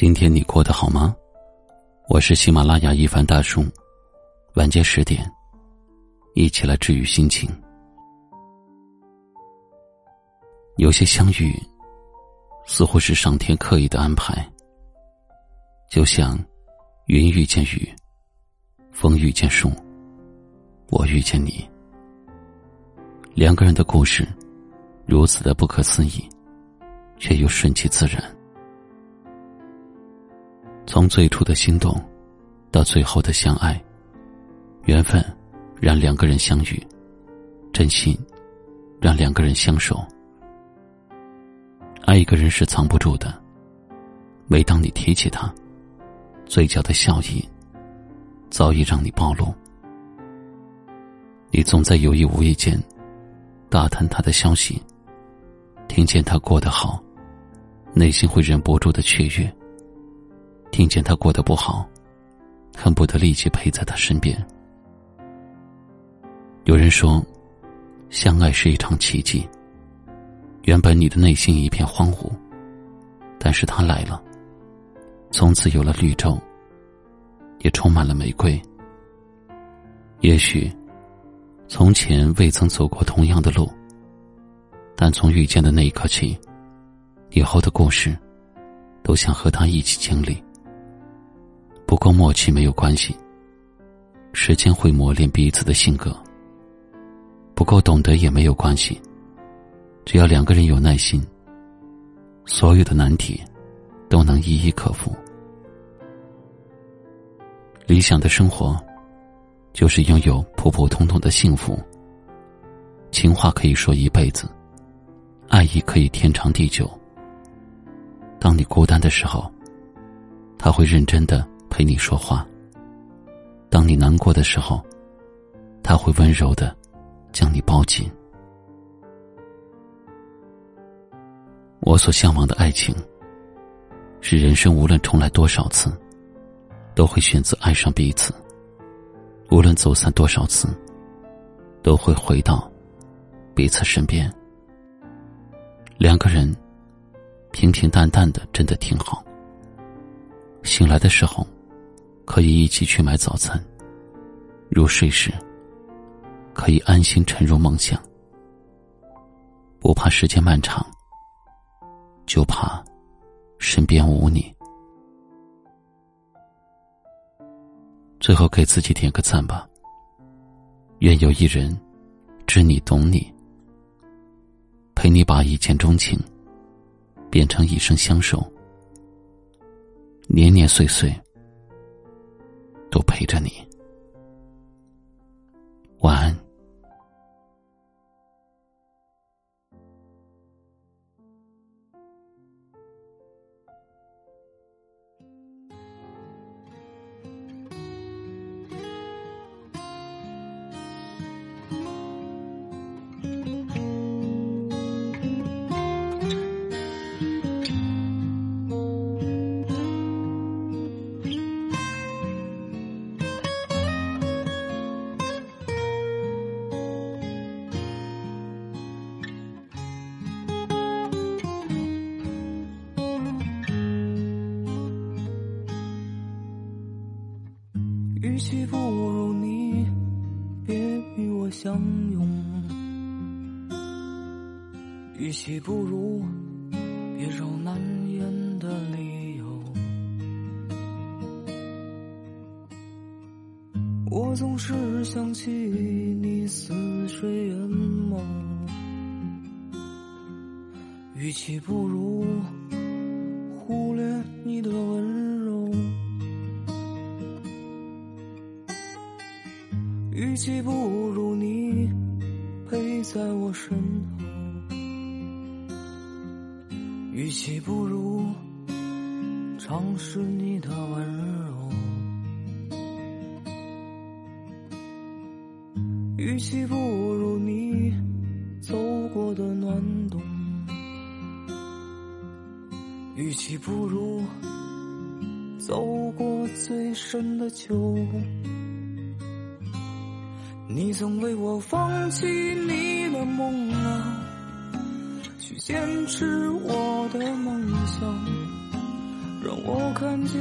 今天你过得好吗？我是喜马拉雅一凡大叔，晚间十点，一起来治愈心情。有些相遇，似乎是上天刻意的安排，就像云遇见雨，风遇见树，我遇见你，两个人的故事如此的不可思议，却又顺其自然。从最初的心动，到最后的相爱，缘分让两个人相遇，真心让两个人相守。爱一个人是藏不住的，每当你提起他，嘴角的笑意早已让你暴露。你总在有意无意间打探他的消息，听见他过得好，内心会忍不住的雀跃。听见他过得不好，恨不得立即陪在他身边。有人说，相爱是一场奇迹。原本你的内心一片荒芜，但是他来了，从此有了绿洲，也充满了玫瑰。也许，从前未曾走过同样的路，但从遇见的那一刻起，以后的故事，都想和他一起经历。不够默契没有关系，时间会磨练彼此的性格。不够懂得也没有关系，只要两个人有耐心，所有的难题都能一一克服。理想的生活，就是拥有普普通通的幸福。情话可以说一辈子，爱意可以天长地久。当你孤单的时候，他会认真的。陪你说话。当你难过的时候，他会温柔的将你抱紧。我所向往的爱情，是人生无论重来多少次，都会选择爱上彼此；无论走散多少次，都会回到彼此身边。两个人平平淡淡的，真的挺好。醒来的时候。可以一起去买早餐。入睡时，可以安心沉入梦乡。不怕时间漫长，就怕身边无你。最后给自己点个赞吧。愿有一人知你懂你，陪你把一见钟情变成一生相守，年年岁岁。都陪着你，晚安。与其不如你别与我相拥，与其不如别找难言的理由。我总是想起你似水眼眸，与其不如忽略你的温柔。与其不如你陪在我身后，与其不如尝试你的温柔，与其不如你走过的暖冬，与其不如走过最深的秋。你曾为我放弃你的梦啊，去坚持我的梦想，让我看见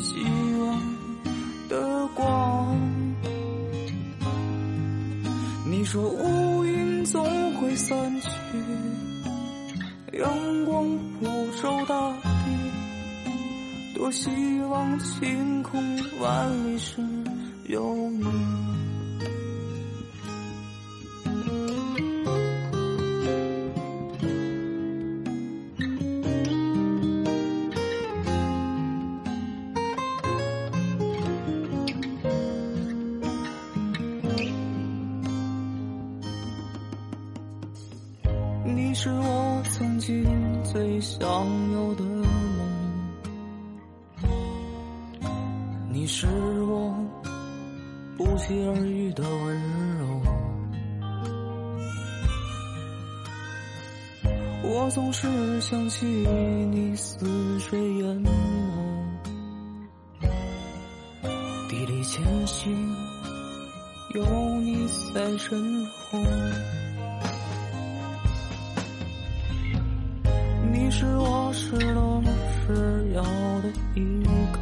希望的光。你说乌云总会散去，阳光普照大地，多希望晴空万里时有你。是我曾经最想有的梦，你是我不期而遇的温柔。我总是想起你似水淹没，砥砺前行，有你在身后。是我失落时要的依靠。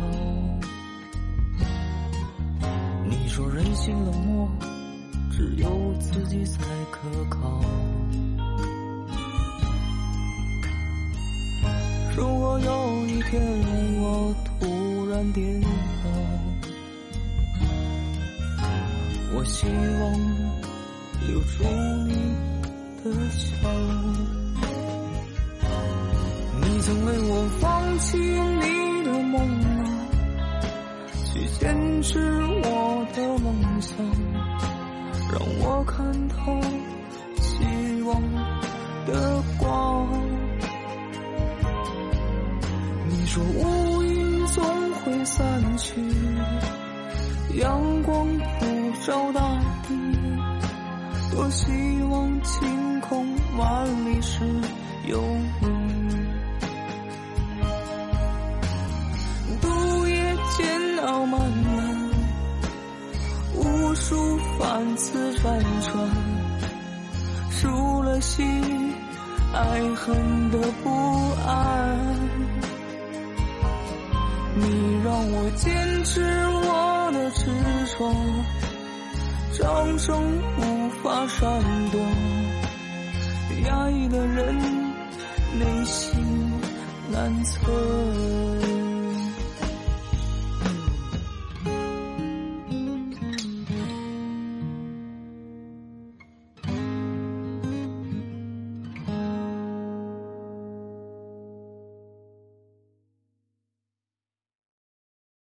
你说人心冷漠，只有自己才可靠。如果有一天我突然跌倒，我希望留住你的笑。曾为我放弃你的梦啊，去坚持我的梦想，让我看透希望的光。你说乌云总会散去，阳光普照大地，多希望晴空万里时有你。万次辗转，输了心，爱恨的不安。你让我坚持我的执着，掌声无法闪躲。压抑的人，内心难测。